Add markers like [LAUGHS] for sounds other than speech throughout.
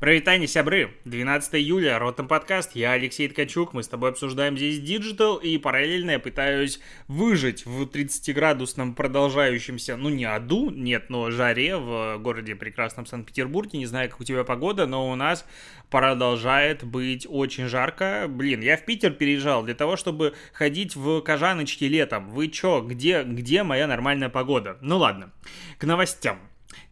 Прывітанне, сябры! 12 июля, Ротом подкаст, я Алексей Ткачук, мы с тобой обсуждаем здесь digital, и параллельно я пытаюсь выжить в 30-градусном продолжающемся, ну не аду, нет, но жаре в городе прекрасном Санкт-Петербурге, не знаю, как у тебя погода, но у нас продолжает быть очень жарко. Блин, я в Питер переезжал для того, чтобы ходить в Кожаночке летом. Вы чё, где, где моя нормальная погода? Ну ладно, к новостям.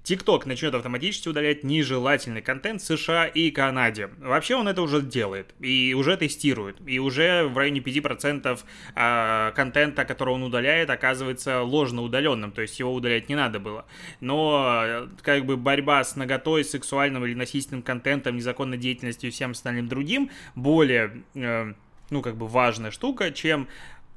TikTok начнет автоматически удалять нежелательный контент США и Канаде. Вообще он это уже делает и уже тестирует. И уже в районе 5% а, контента, который он удаляет, оказывается ложно удаленным. То есть его удалять не надо было. Но как бы борьба с наготой, сексуальным или насильственным контентом, незаконной деятельностью и всем остальным другим более, э, ну как бы важная штука, чем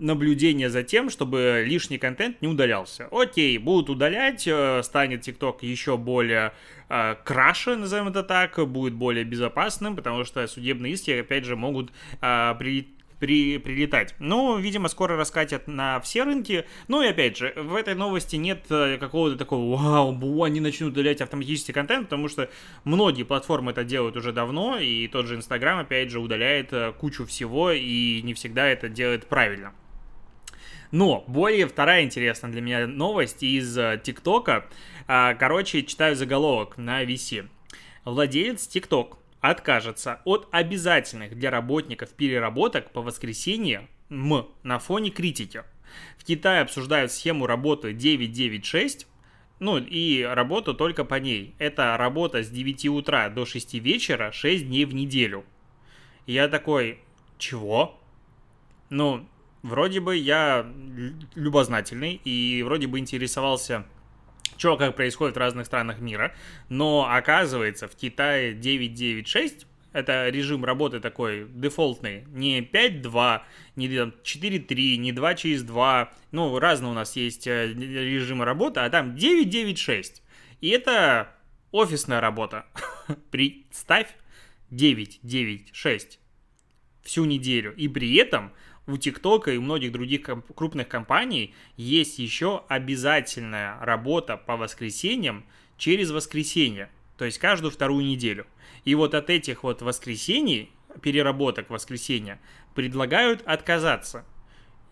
наблюдение за тем, чтобы лишний контент не удалялся. Окей, будут удалять, э, станет TikTok еще более э, краше, назовем это так, будет более безопасным, потому что судебные иски, опять же, могут э, при, при, прилетать. Ну, видимо, скоро раскатят на все рынки. Ну и опять же, в этой новости нет какого-то такого вау, они начнут удалять автоматический контент, потому что многие платформы это делают уже давно, и тот же Инстаграм, опять же, удаляет кучу всего, и не всегда это делает правильно. Но более вторая интересная для меня новость из э, ТикТока. А, короче, читаю заголовок на VC. Владелец ТикТок откажется от обязательных для работников переработок по воскресеньям на фоне критики. В Китае обсуждают схему работы 996, ну и работу только по ней. Это работа с 9 утра до 6 вечера 6 дней в неделю. Я такой, чего? Ну, вроде бы я любознательный и вроде бы интересовался что как происходит в разных странах мира, но оказывается в Китае 996 это режим работы такой дефолтный, не 5.2, не 4.3, не 2 через 2, ну, разные у нас есть э, режимы работы, а там 9.9.6. И это офисная работа. [LAUGHS] Представь, 9.9.6 всю неделю. И при этом у ТикТока и у многих других комп- крупных компаний есть еще обязательная работа по воскресеньям через воскресенье, то есть каждую вторую неделю. И вот от этих вот воскресений, переработок воскресенья, предлагают отказаться.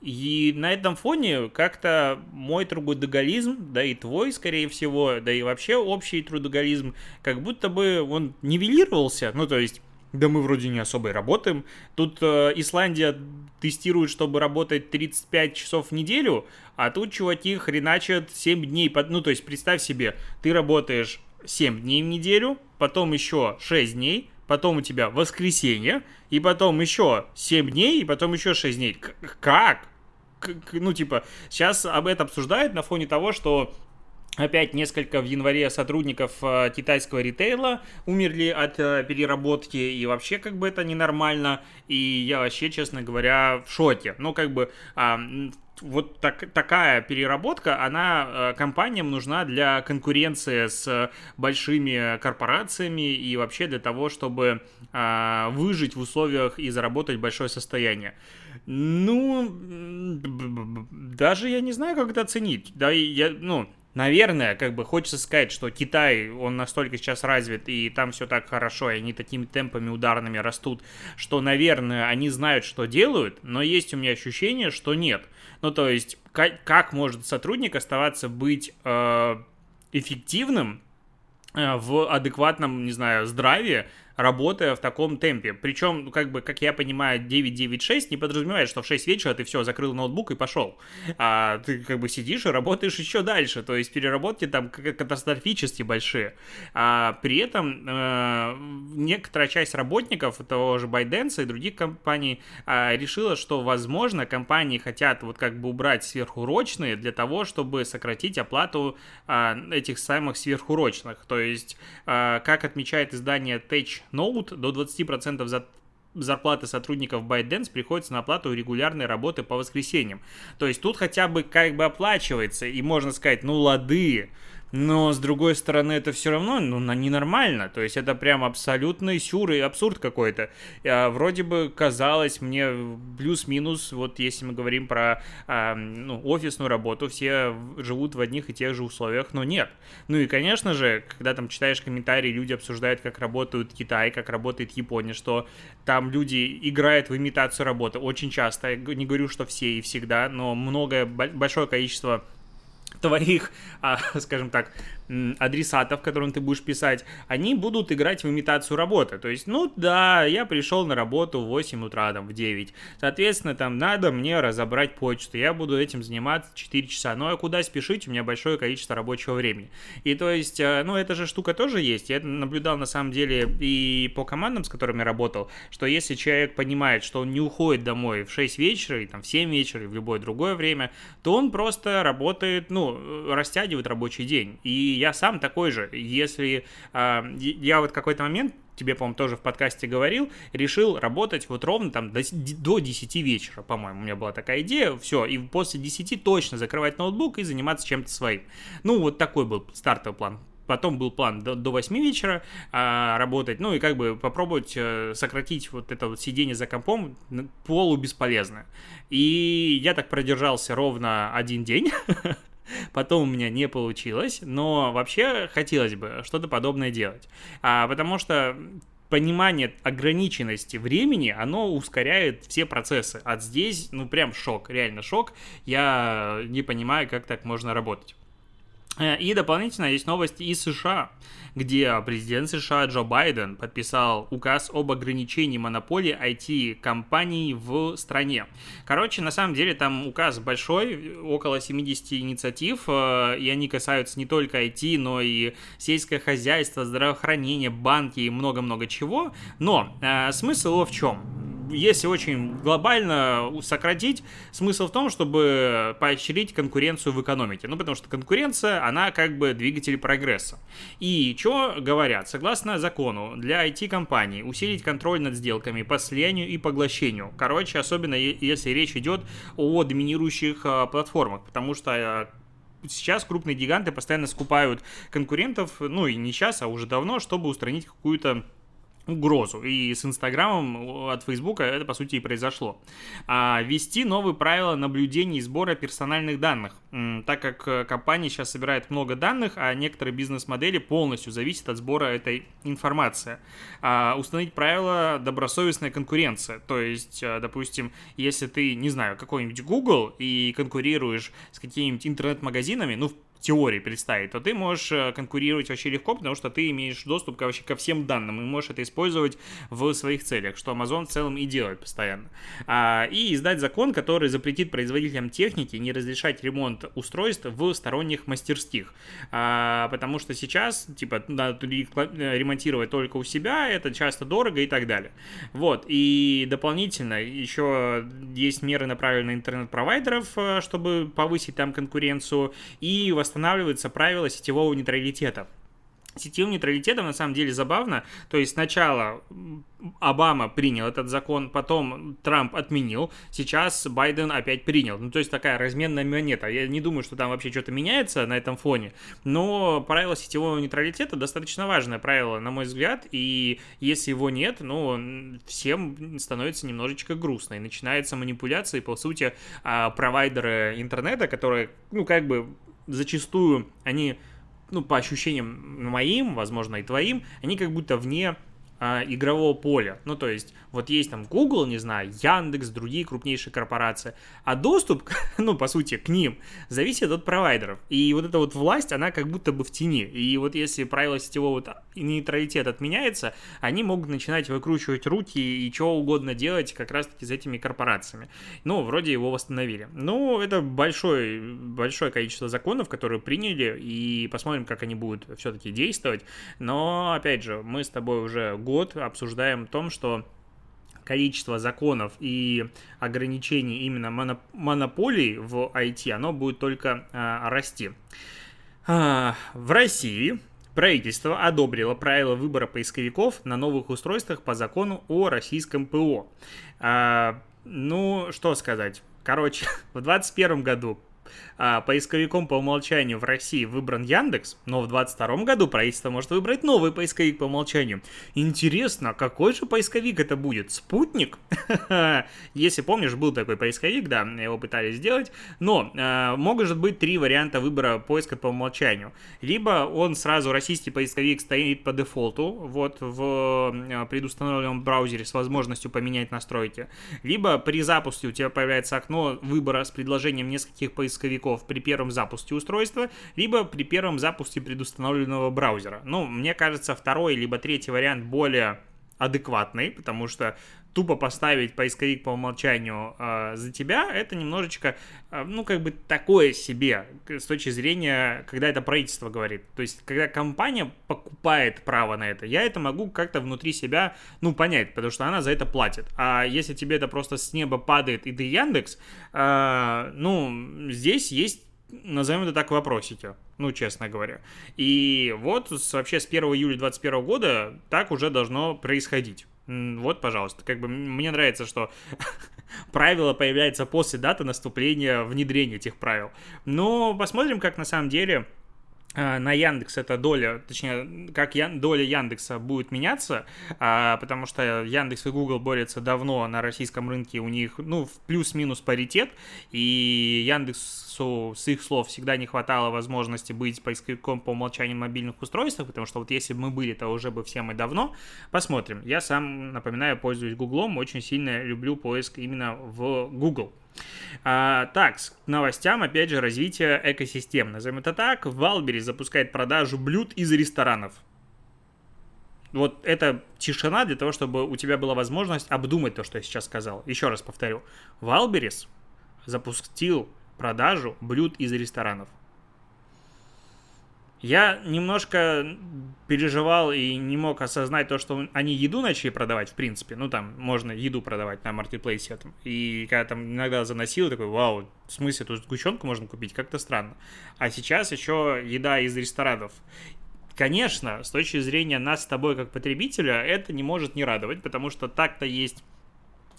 И на этом фоне как-то мой трудоголизм, да и твой, скорее всего, да и вообще общий трудоголизм, как будто бы он нивелировался. Ну, то есть да мы вроде не особо и работаем. Тут э, Исландия тестирует, чтобы работать 35 часов в неделю, а тут чуваки хреначат 7 дней. Под... Ну, то есть представь себе, ты работаешь 7 дней в неделю, потом еще 6 дней, потом у тебя воскресенье, и потом еще 7 дней, и потом еще 6 дней. К- как? Ну, типа, сейчас об этом обсуждают на фоне того, что Опять несколько в январе сотрудников э, китайского ритейла умерли от э, переработки, и вообще как бы это ненормально, и я вообще, честно говоря, в шоке. Ну, как бы а, вот так, такая переработка, она э, компаниям нужна для конкуренции с большими корпорациями и вообще для того, чтобы а, выжить в условиях и заработать большое состояние. Ну, даже я не знаю, как это оценить. Да, я, ну, наверное, как бы хочется сказать, что Китай, он настолько сейчас развит, и там все так хорошо, и они такими темпами ударными растут, что, наверное, они знают, что делают, но есть у меня ощущение, что нет. Ну, то есть, как, как может сотрудник оставаться быть э, эффективным э, в адекватном, не знаю, здравии, работая в таком темпе. Причем, ну, как бы, как я понимаю, 9.9.6 не подразумевает, что в 6 вечера ты все, закрыл ноутбук и пошел. А ты как бы сидишь и работаешь еще дальше. То есть переработки там катастрофически большие. А при этом э, некоторая часть работников того же ByteDance и других компаний э, решила, что, возможно, компании хотят вот как бы убрать сверхурочные для того, чтобы сократить оплату э, этих самых сверхурочных. То есть, э, как отмечает издание Tech Note до 20% за зарплаты сотрудников ByteDance приходится на оплату регулярной работы по воскресеньям. То есть тут хотя бы как бы оплачивается, и можно сказать, ну лады, но, с другой стороны, это все равно ну, ненормально. То есть это прям абсолютный сюр и абсурд какой-то. А, вроде бы казалось мне плюс-минус, вот если мы говорим про а, ну, офисную работу, все живут в одних и тех же условиях, но нет. Ну и, конечно же, когда там читаешь комментарии, люди обсуждают, как работают Китай, как работает Япония, что там люди играют в имитацию работы очень часто. Я не говорю, что все и всегда, но многое, большое количество твоих, а, скажем так, адресатов, которым ты будешь писать, они будут играть в имитацию работы. То есть, ну да, я пришел на работу в 8 утра, там, в 9. Соответственно, там надо мне разобрать почту. Я буду этим заниматься 4 часа. Ну а куда спешить? У меня большое количество рабочего времени. И то есть, э, ну эта же штука тоже есть. Я наблюдал на самом деле и по командам, с которыми работал, что если человек понимает, что он не уходит домой в 6 вечера, и там в 7 вечера, и в любое другое время, то он просто работает, ну, э, растягивает рабочий день. И я сам такой же. Если э, я вот какой-то момент тебе, по-моему, тоже в подкасте говорил, решил работать вот ровно там до, до 10 вечера, по-моему, у меня была такая идея, все, и после 10 точно закрывать ноутбук и заниматься чем-то своим. Ну, вот такой был стартовый план. Потом был план до, до 8 вечера а, работать, ну и как бы попробовать а, сократить вот это вот сидение за компом полу бесполезно. И я так продержался ровно один день, [LAUGHS] [LAUGHS] Потом у меня не получилось, но вообще хотелось бы что-то подобное делать. А, потому что понимание ограниченности времени, оно ускоряет все процессы. От здесь, ну, прям шок, реально шок. Я не понимаю, как так можно работать. Э, и дополнительно есть новости из США, где президент США Джо Байден подписал указ об ограничении монополии IT-компаний в стране. Короче, на самом деле там указ большой, около 70 инициатив, э, и они касаются не только IT, но и сельское хозяйство, здравоохранение, банки и много-много чего. Но э, смысл его в чем? Если очень глобально сократить, смысл в том, чтобы поощрить конкуренцию в экономике. Ну, потому что конкуренция, она как бы двигатель прогресса. И что говорят? Согласно закону, для IT-компаний усилить контроль над сделками по слиянию и поглощению. Короче, особенно если речь идет о доминирующих а, платформах, потому что а, сейчас крупные гиганты постоянно скупают конкурентов, ну и не сейчас, а уже давно, чтобы устранить какую-то угрозу. И с Инстаграмом от Фейсбука это, по сути, и произошло. А, ввести новые правила наблюдения и сбора персональных данных, так как э, компания сейчас собирает много данных, а некоторые бизнес-модели полностью зависят от сбора этой информации. А, установить правила добросовестная конкуренция. То есть, э, допустим, если ты, не знаю, какой-нибудь Google и конкурируешь с какими-нибудь интернет-магазинами, ну, теории представить, то ты можешь э, конкурировать вообще легко, потому что ты имеешь доступ вообще ко всем данным и можешь это использовать в своих целях, что Amazon в целом и делает постоянно. А, и издать закон, который запретит производителям техники не разрешать ремонт устройств в сторонних мастерских. А, потому что сейчас, типа, надо ремонтировать только у себя, это часто дорого и так далее. Вот, и дополнительно еще есть меры направленные на интернет-провайдеров, э, чтобы повысить там конкуренцию и восстанавливается правило сетевого нейтралитета. Сетевым нейтралитетом на самом деле забавно. То есть сначала Обама принял этот закон, потом Трамп отменил, сейчас Байден опять принял. Ну, то есть такая разменная монета. Я не думаю, что там вообще что-то меняется на этом фоне, но правило сетевого нейтралитета достаточно важное правило, на мой взгляд, и если его нет, ну, всем становится немножечко грустно, и начинается манипуляция, и, по сути, а, провайдеры интернета, которые, ну, как бы зачастую они, ну, по ощущениям моим, возможно, и твоим, они как будто вне а, игрового поля. Ну, то есть, вот есть там Google, не знаю, Яндекс, другие крупнейшие корпорации, а доступ, [LAUGHS] ну, по сути, к ним зависит от провайдеров. И вот эта вот власть, она как будто бы в тени. И вот если правило сетевого вот нейтралитет отменяется, они могут начинать выкручивать руки и что угодно делать как раз-таки с этими корпорациями. Ну, вроде его восстановили. Ну, это большое, большое количество законов, которые приняли, и посмотрим, как они будут все-таки действовать. Но, опять же, мы с тобой уже год обсуждаем о том, что количество законов и ограничений именно моноп- монополий в IT, оно будет только а, расти. А, в России правительство одобрило правила выбора поисковиков на новых устройствах по закону о российском ПО. А, ну, что сказать. Короче, [LAUGHS] в 2021 году поисковиком по умолчанию в России выбран Яндекс, но в 2022 году правительство может выбрать новый поисковик по умолчанию. Интересно, какой же поисковик это будет? Спутник? [LAUGHS] Если помнишь, был такой поисковик, да, его пытались сделать, но э, могут быть три варианта выбора поиска по умолчанию. Либо он сразу, российский поисковик стоит по дефолту, вот в предустановленном браузере с возможностью поменять настройки, либо при запуске у тебя появляется окно выбора с предложением нескольких поисковиков при первом запуске устройства, либо при первом запуске предустановленного браузера. Ну, мне кажется, второй либо третий вариант более адекватный, потому что тупо поставить поисковик по умолчанию э, за тебя, это немножечко, э, ну, как бы такое себе с точки зрения, когда это правительство говорит. То есть, когда компания покупает право на это, я это могу как-то внутри себя, ну, понять, потому что она за это платит. А если тебе это просто с неба падает и ты Яндекс, э, ну, здесь есть назовем это так, вопросики, ну, честно говоря. И вот вообще с 1 июля 2021 года так уже должно происходить. Вот, пожалуйста, как бы мне нравится, что [LAUGHS] правило появляется после даты наступления внедрения этих правил. Но посмотрим, как на самом деле на Яндекс эта доля, точнее, как Ян, доля Яндекса будет меняться, а, потому что Яндекс и Google борются давно на российском рынке, у них, ну, плюс-минус паритет, и Яндексу, с их слов, всегда не хватало возможности быть поисковиком по умолчанию мобильных устройств, потому что вот если бы мы были, то уже бы все мы давно. Посмотрим. Я сам, напоминаю, пользуюсь Гуглом, очень сильно люблю поиск именно в Google. А, так, к новостям, опять же, развитие экосистем. Назовем это так. Валбери запускает продажу блюд из ресторанов. Вот это тишина для того, чтобы у тебя была возможность обдумать то, что я сейчас сказал. Еще раз повторю. Валберис запустил продажу блюд из ресторанов. Я немножко переживал и не мог осознать то, что они еду начали продавать, в принципе. Ну, там, можно еду продавать на маркетплейсе этом. И когда там иногда заносил, такой, вау, в смысле, тут сгущенку можно купить? Как-то странно. А сейчас еще еда из ресторанов. Конечно, с точки зрения нас с тобой как потребителя, это не может не радовать, потому что так-то есть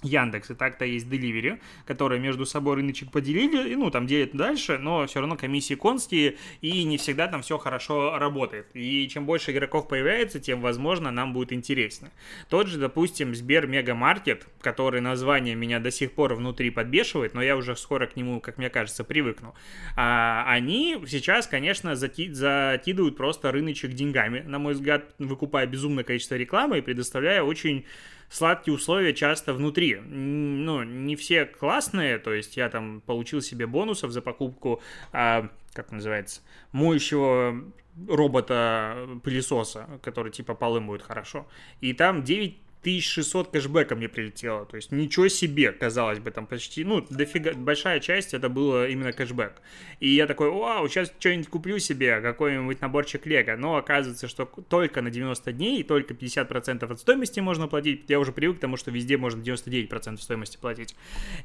Яндекс, и так-то есть Delivery, которые между собой рыночек поделили, и, ну, там делят дальше, но все равно комиссии конские, и не всегда там все хорошо работает. И чем больше игроков появляется, тем, возможно, нам будет интересно. Тот же, допустим, Сбер Мегамаркет, который название меня до сих пор внутри подбешивает, но я уже скоро к нему, как мне кажется, привыкну. А, они сейчас, конечно, зати- закидывают просто рыночек деньгами, на мой взгляд, выкупая безумное количество рекламы и предоставляя очень сладкие условия часто внутри. Ну, не все классные, то есть я там получил себе бонусов за покупку, а, как называется, моющего робота пылесоса, который типа полы моет хорошо. И там 9 1600 кэшбэка мне прилетело. То есть ничего себе, казалось бы, там почти, ну, дофига, большая часть это было именно кэшбэк. И я такой, вау, сейчас что-нибудь куплю себе, какой-нибудь наборчик лего. Но оказывается, что только на 90 дней, только 50% от стоимости можно платить. Я уже привык к тому, что везде можно 99% стоимости платить.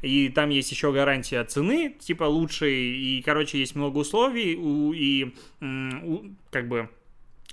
И там есть еще гарантия цены, типа лучшей. И, короче, есть много условий. И, и как бы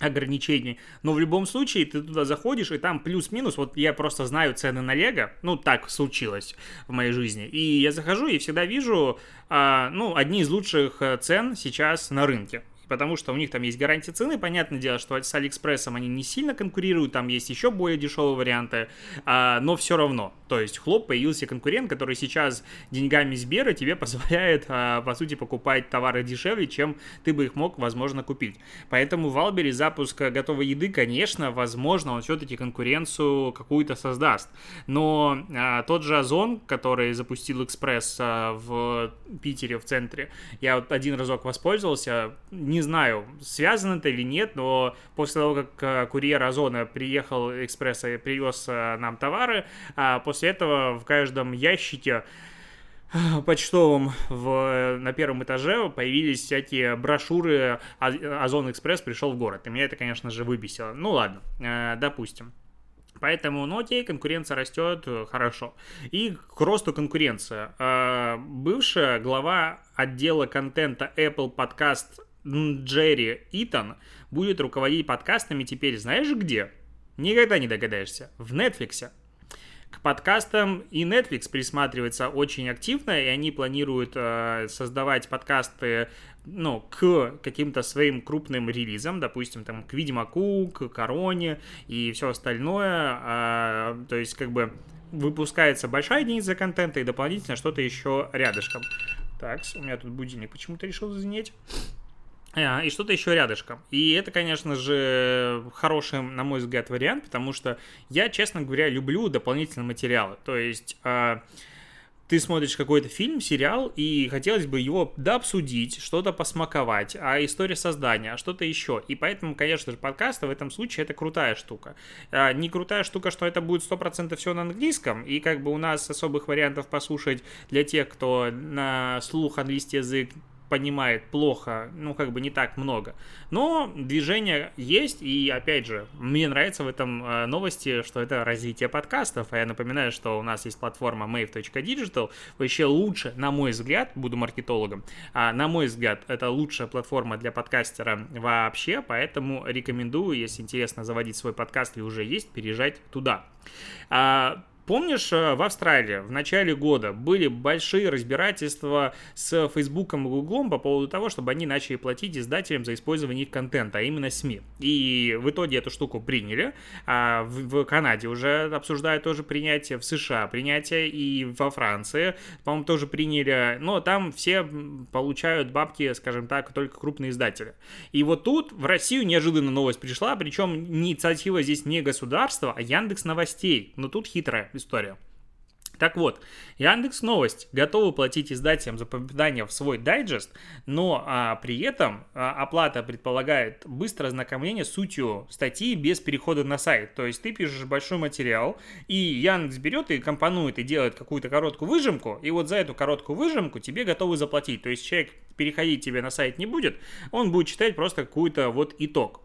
ограничений. Но в любом случае ты туда заходишь, и там плюс-минус, вот я просто знаю цены на Лего, ну так случилось в моей жизни. И я захожу и всегда вижу, а, ну, одни из лучших э, цен сейчас на рынке потому что у них там есть гарантия цены. Понятное дело, что с Алиэкспрессом они не сильно конкурируют, там есть еще более дешевые варианты, а, но все равно. То есть хлоп появился конкурент, который сейчас деньгами Сбера тебе [LAUGHS] позволяет, а, по сути, покупать товары дешевле, чем ты бы их мог, возможно, купить. Поэтому в Валбери запуск готовой еды, конечно, возможно, он все-таки конкуренцию какую-то создаст. Но а, тот же Озон, который запустил Экспресс а, в Питере, в центре, я вот один разок воспользовался, не знаю, связано это или нет, но после того, как э, курьер Озона приехал экспресса и привез э, нам товары, а после этого в каждом ящике э, почтовом в, на первом этаже появились всякие брошюры Озон Экспресс пришел в город. И меня это, конечно же, выбесило. Ну ладно, допустим. Поэтому, ну окей, конкуренция растет, хорошо. И к росту конкуренции. Бывшая глава отдела контента Apple Podcast Джерри Итан будет руководить подкастами теперь знаешь где? Никогда не догадаешься. В Netflix. К подкастам и Netflix присматривается очень активно, и они планируют э, создавать подкасты ну, к каким-то своим крупным релизам, допустим, там, к Ведьмаку, к Короне и все остальное, а, то есть, как бы, выпускается большая единица контента и дополнительно что-то еще рядышком. Так, у меня тут будильник почему-то решил зазвенеть. А, и что-то еще рядышком. И это, конечно же, хороший, на мой взгляд, вариант, потому что я, честно говоря, люблю дополнительные материалы. То есть а, ты смотришь какой-то фильм, сериал, и хотелось бы его да обсудить, что-то посмаковать, а история создания, а что-то еще. И поэтому, конечно же, подкасты в этом случае это крутая штука. А, не крутая штука, что это будет 100% все на английском, и как бы у нас особых вариантов послушать для тех, кто на слух английский язык понимает плохо, ну, как бы не так много. Но движение есть, и, опять же, мне нравится в этом э, новости, что это развитие подкастов. А я напоминаю, что у нас есть платформа mave.digital, вообще лучше, на мой взгляд, буду маркетологом, а, на мой взгляд, это лучшая платформа для подкастера вообще, поэтому рекомендую, если интересно заводить свой подкаст или уже есть, переезжать туда. А, Помнишь, э, в Австралии в начале года были большие разбирательства с Фейсбуком и Гуглом по поводу того, чтобы они начали платить издателям за использование их контента, а именно СМИ. И в итоге эту штуку приняли. А в, Канаде уже обсуждают тоже принятие, в США принятие, и во Франции, по-моему, тоже приняли. Но там все получают бабки, скажем так, только крупные издатели. И вот тут в Россию неожиданно новость пришла, причем инициатива здесь не государства, а Яндекс Новостей. Но тут хитрая история. Так вот, Яндекс Новость готовы платить издателям за попадание в свой дайджест, но а, при этом а, оплата предполагает быстрое ознакомление с сутью статьи без перехода на сайт. То есть ты пишешь большой материал, и Яндекс берет и компонует и делает какую-то короткую выжимку, и вот за эту короткую выжимку тебе готовы заплатить. То есть человек переходить тебе на сайт не будет, он будет читать просто какой-то вот итог.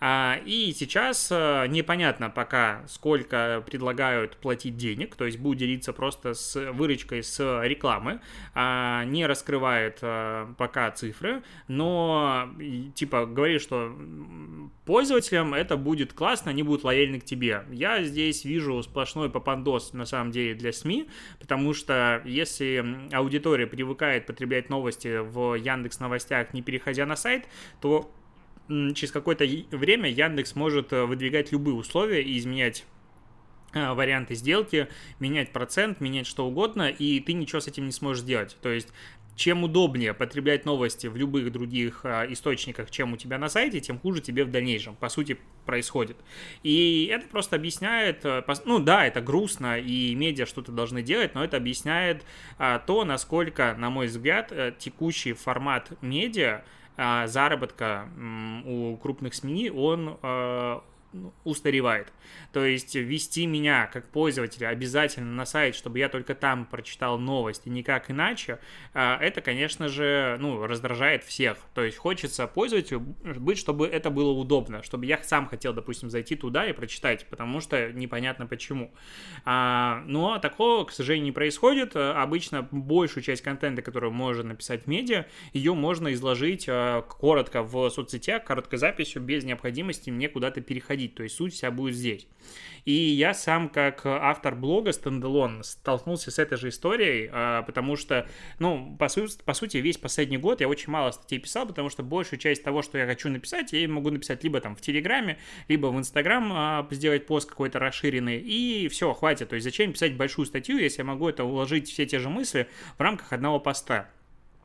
А, и сейчас а, непонятно пока, сколько предлагают платить денег, то есть будет делиться просто с выручкой с рекламы, а, не раскрывает а, пока цифры, но типа говорит, что пользователям это будет классно, они будут лояльны к тебе. Я здесь вижу сплошной попандос на самом деле для СМИ, потому что если аудитория привыкает потреблять новости в Яндекс Новостях, не переходя на сайт, то через какое-то время Яндекс может э, выдвигать любые условия и изменять э, варианты сделки, менять процент, менять что угодно, и ты ничего с этим не сможешь сделать. То есть чем удобнее потреблять новости в любых других а, источниках, чем у тебя на сайте, тем хуже тебе в дальнейшем, по сути, происходит. И это просто объясняет, ну да, это грустно, и медиа что-то должны делать, но это объясняет то, насколько, на мой взгляд, текущий формат медиа, заработка у крупных СМИ, он а, ну, устаревает. То есть ввести меня как пользователя обязательно на сайт, чтобы я только там прочитал новости, никак иначе, а, это, конечно же, ну, раздражает всех. То есть хочется пользователю быть, чтобы это было удобно, чтобы я сам хотел, допустим, зайти туда и прочитать, потому что непонятно почему. А, но такого, к сожалению, не происходит. Обычно большую часть контента, которую можно написать в медиа, ее можно изложить а, коротко в соцсетях, короткой записью, без необходимости мне куда-то переходить. То есть суть вся будет здесь. И я сам, как автор блога Standalone, столкнулся с этой же историей, а, потому что, ну, по, су- по сути, весь последний год я очень мало статей писал, потому что большую часть того, что я хочу написать, я могу написать либо там в Телеграме, либо в Инстаграм а, сделать пост какой-то расширенный, и все, хватит. То есть зачем писать большую статью, если я могу это уложить все те же мысли в рамках одного поста.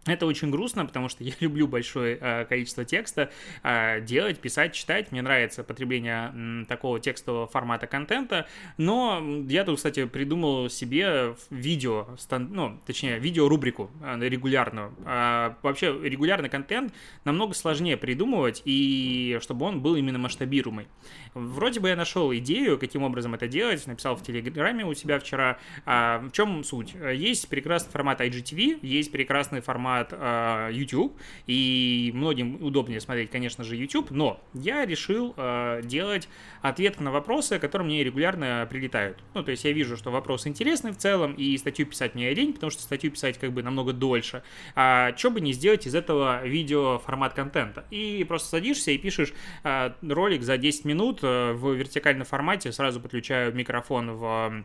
Это очень грустно, потому что я [LAUGHS] люблю большое э, количество текста э, делать, писать, читать. Мне нравится потребление такого текстового формата контента. Но я тут, кстати, придумал себе видео, ну, точнее, видеорубрику э, регулярную. Э, вообще, регулярный контент намного сложнее придумывать, и чтобы он был именно масштабируемый. Вроде бы я нашел идею, каким образом это делать, написал в Телеграме у себя вчера. В чем суть? Есть прекрасный формат IGTV, есть прекрасный формат формат э, YouTube, и многим удобнее смотреть, конечно же, YouTube, но я решил э, делать ответ на вопросы, которые мне регулярно прилетают. Ну, то есть я вижу, что вопрос интересный в целом, и статью писать мне лень, потому что статью писать как бы намного дольше. А что бы не сделать из этого видео формат контента? И просто садишься и пишешь э, ролик за 10 минут э, в вертикальном формате, сразу подключаю микрофон в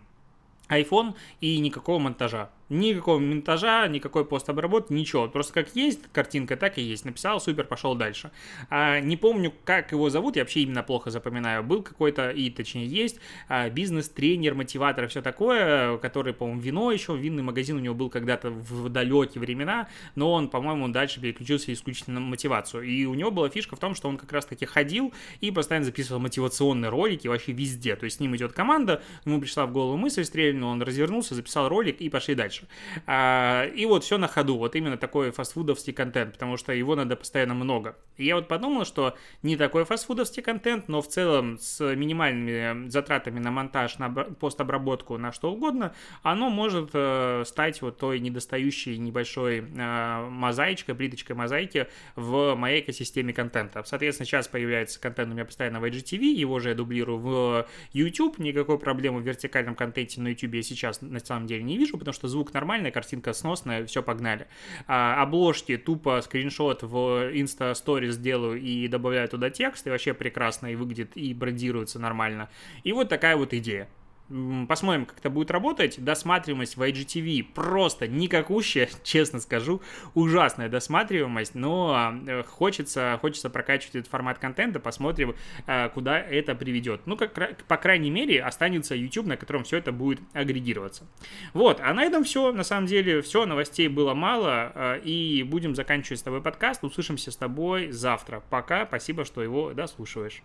iPhone и никакого монтажа. Никакого монтажа, никакой постобработки, ничего. Просто как есть картинка, так и есть. Написал, супер, пошел дальше. А, не помню, как его зовут, я вообще именно плохо запоминаю. Был какой-то, и точнее есть, а, бизнес-тренер, мотиватор, все такое, который, по-моему, вино еще, винный магазин у него был когда-то в далекие времена, но он, по-моему, дальше переключился исключительно на мотивацию. И у него была фишка в том, что он как раз-таки ходил и постоянно записывал мотивационные ролики вообще везде. То есть с ним идет команда, ему пришла в голову мысль стрельнула, он развернулся, записал ролик и пошли дальше дальше. А, и вот все на ходу, вот именно такой фастфудовский контент, потому что его надо постоянно много. И я вот подумал, что не такой фастфудовский контент, но в целом с минимальными затратами на монтаж, на постобработку, на что угодно, оно может э, стать вот той недостающей небольшой э, мозаичкой, плиточкой мозаики в моей экосистеме контента. Соответственно, сейчас появляется контент у меня постоянно в IGTV, его же я дублирую в YouTube, никакой проблемы в вертикальном контенте на YouTube я сейчас на самом деле не вижу, потому что звук звук нормальный, картинка сносная, все, погнали. А, обложки тупо скриншот в Insta Stories делаю и добавляю туда текст, и вообще прекрасно и выглядит, и брендируется нормально. И вот такая вот идея. Посмотрим, как это будет работать. Досматриваемость в IGTV просто никакущая, [LAUGHS] честно скажу. Ужасная досматриваемость, но э, хочется, хочется прокачивать этот формат контента. Посмотрим, э, куда это приведет. Ну, как, по крайней мере, останется YouTube, на котором все это будет агрегироваться. Вот, а на этом все. На самом деле, все, новостей было мало. Э, и будем заканчивать с тобой подкаст. Услышимся с тобой завтра. Пока, спасибо, что его дослушиваешь.